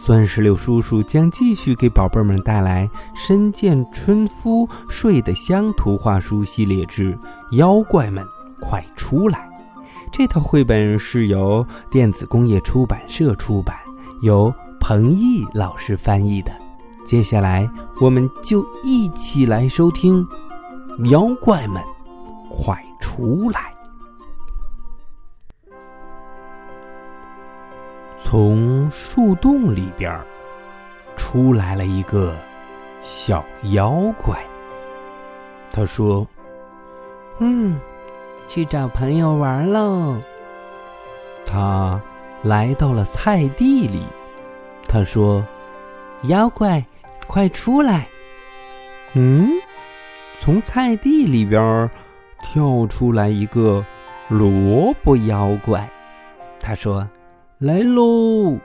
酸石榴叔叔将继续给宝贝们带来《深见春夫睡得香》图画书系列之《妖怪们快出来》。这套绘本是由电子工业出版社出版，由彭毅老师翻译的。接下来，我们就一起来收听《妖怪们快出来》。从树洞里边出来了一个小妖怪。他说：“嗯，去找朋友玩喽。”他来到了菜地里。他说：“妖怪，快出来！”嗯，从菜地里边跳出来一个萝卜妖怪。他说。来喽！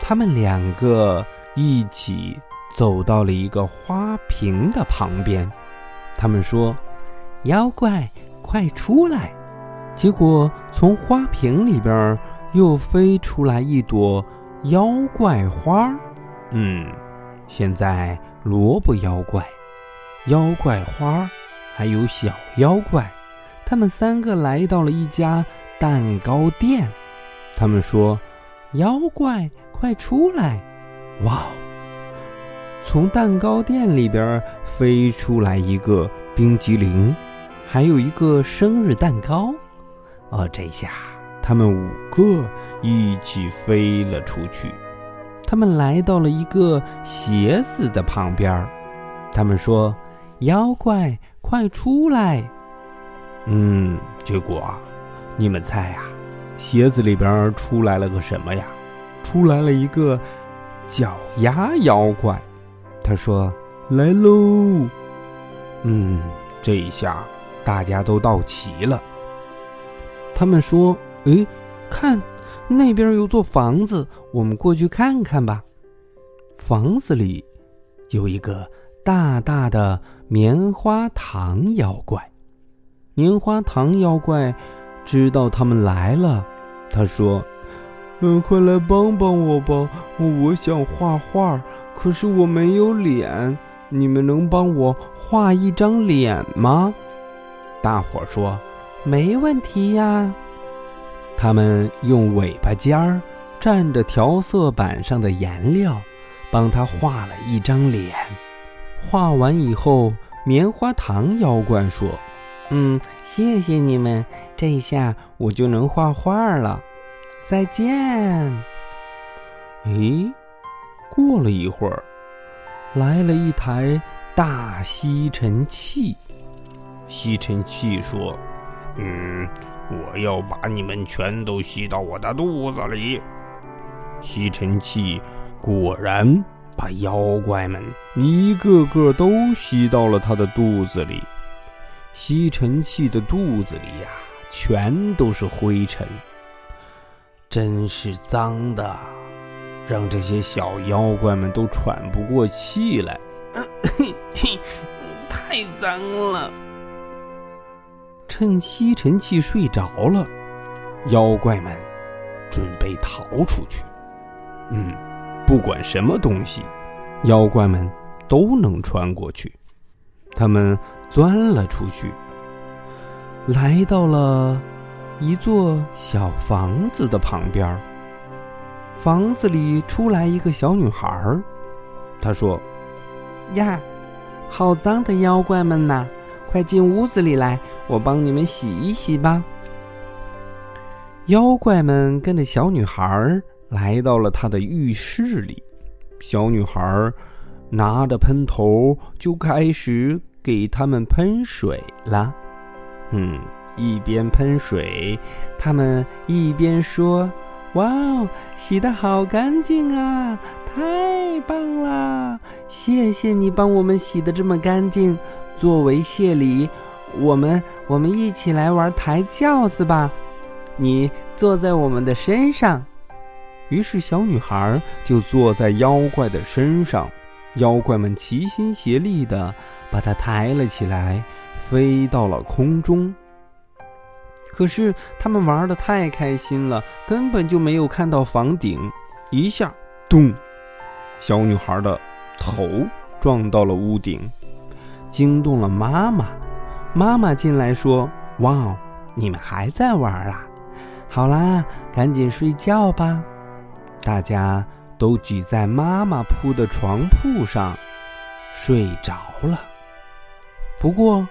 他们两个一起走到了一个花瓶的旁边。他们说：“妖怪，快出来！”结果从花瓶里边又飞出来一朵妖怪花儿。嗯，现在萝卜妖怪、妖怪花儿，还有小妖怪，他们三个来到了一家蛋糕店。他们说：“妖怪，快出来！”哇！从蛋糕店里边飞出来一个冰激凌，还有一个生日蛋糕。哦，这下他们五个一起飞了出去。他们来到了一个鞋子的旁边。他们说：“妖怪，快出来！”嗯，结果，你们猜啊？鞋子里边出来了个什么呀？出来了一个脚丫妖怪。他说：“来喽！”嗯，这一下大家都到齐了。他们说：“诶，看那边有座房子，我们过去看看吧。”房子里有一个大大的棉花糖妖怪。棉花糖妖怪。知道他们来了，他说：“嗯，快来帮帮我吧！我想画画，可是我没有脸，你们能帮我画一张脸吗？”大伙说：“没问题呀。”他们用尾巴尖儿蘸着调色板上的颜料，帮他画了一张脸。画完以后，棉花糖妖怪说。嗯，谢谢你们，这下我就能画画了。再见。咦，过了一会儿，来了一台大吸尘器。吸尘器说：“嗯，我要把你们全都吸到我的肚子里。”吸尘器果然把妖怪们一个个都吸到了他的肚子里。吸尘器的肚子里呀，全都是灰尘，真是脏的，让这些小妖怪们都喘不过气来。太脏了！趁吸尘器睡着了，妖怪们准备逃出去。嗯，不管什么东西，妖怪们都能穿过去。他们。钻了出去，来到了一座小房子的旁边。房子里出来一个小女孩儿，她说：“呀，好脏的妖怪们呐，快进屋子里来，我帮你们洗一洗吧。”妖怪们跟着小女孩儿来到了她的浴室里，小女孩儿拿着喷头就开始。给他们喷水了，嗯，一边喷水，他们一边说：“哇哦，洗的好干净啊！太棒啦！谢谢你帮我们洗的这么干净。作为谢礼，我们我们一起来玩抬轿子吧。你坐在我们的身上。于是小女孩就坐在妖怪的身上，妖怪们齐心协力地把她抬了起来，飞到了空中。可是他们玩的太开心了，根本就没有看到房顶。一下，咚！小女孩的头撞到了屋顶，惊动了妈妈。妈妈进来说：“哇，你们还在玩啊？好啦，赶紧睡觉吧。”大家都挤在妈妈铺的床铺上睡着了。不过，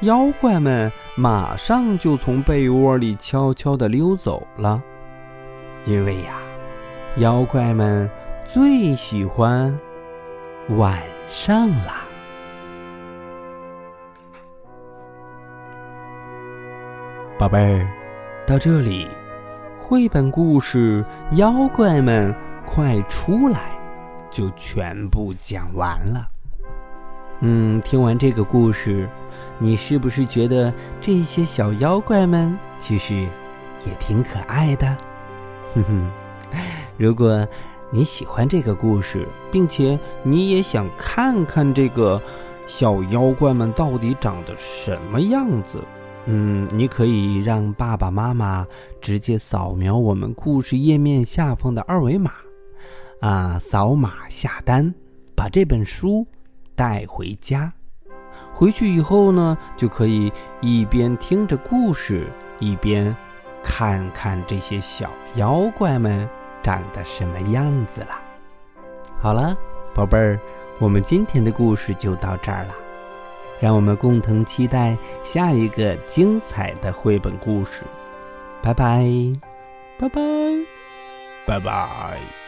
妖怪们马上就从被窝里悄悄地溜走了，因为呀，妖怪们最喜欢晚上啦。宝贝儿，到这里。绘本故事《妖怪们快出来》就全部讲完了。嗯，听完这个故事，你是不是觉得这些小妖怪们其实也挺可爱的？哼哼，如果你喜欢这个故事，并且你也想看看这个小妖怪们到底长得什么样子。嗯，你可以让爸爸妈妈直接扫描我们故事页面下方的二维码，啊，扫码下单，把这本书带回家。回去以后呢，就可以一边听着故事，一边看看这些小妖怪们长得什么样子了。好了，宝贝儿，我们今天的故事就到这儿了。让我们共同期待下一个精彩的绘本故事，拜拜，拜拜，拜拜！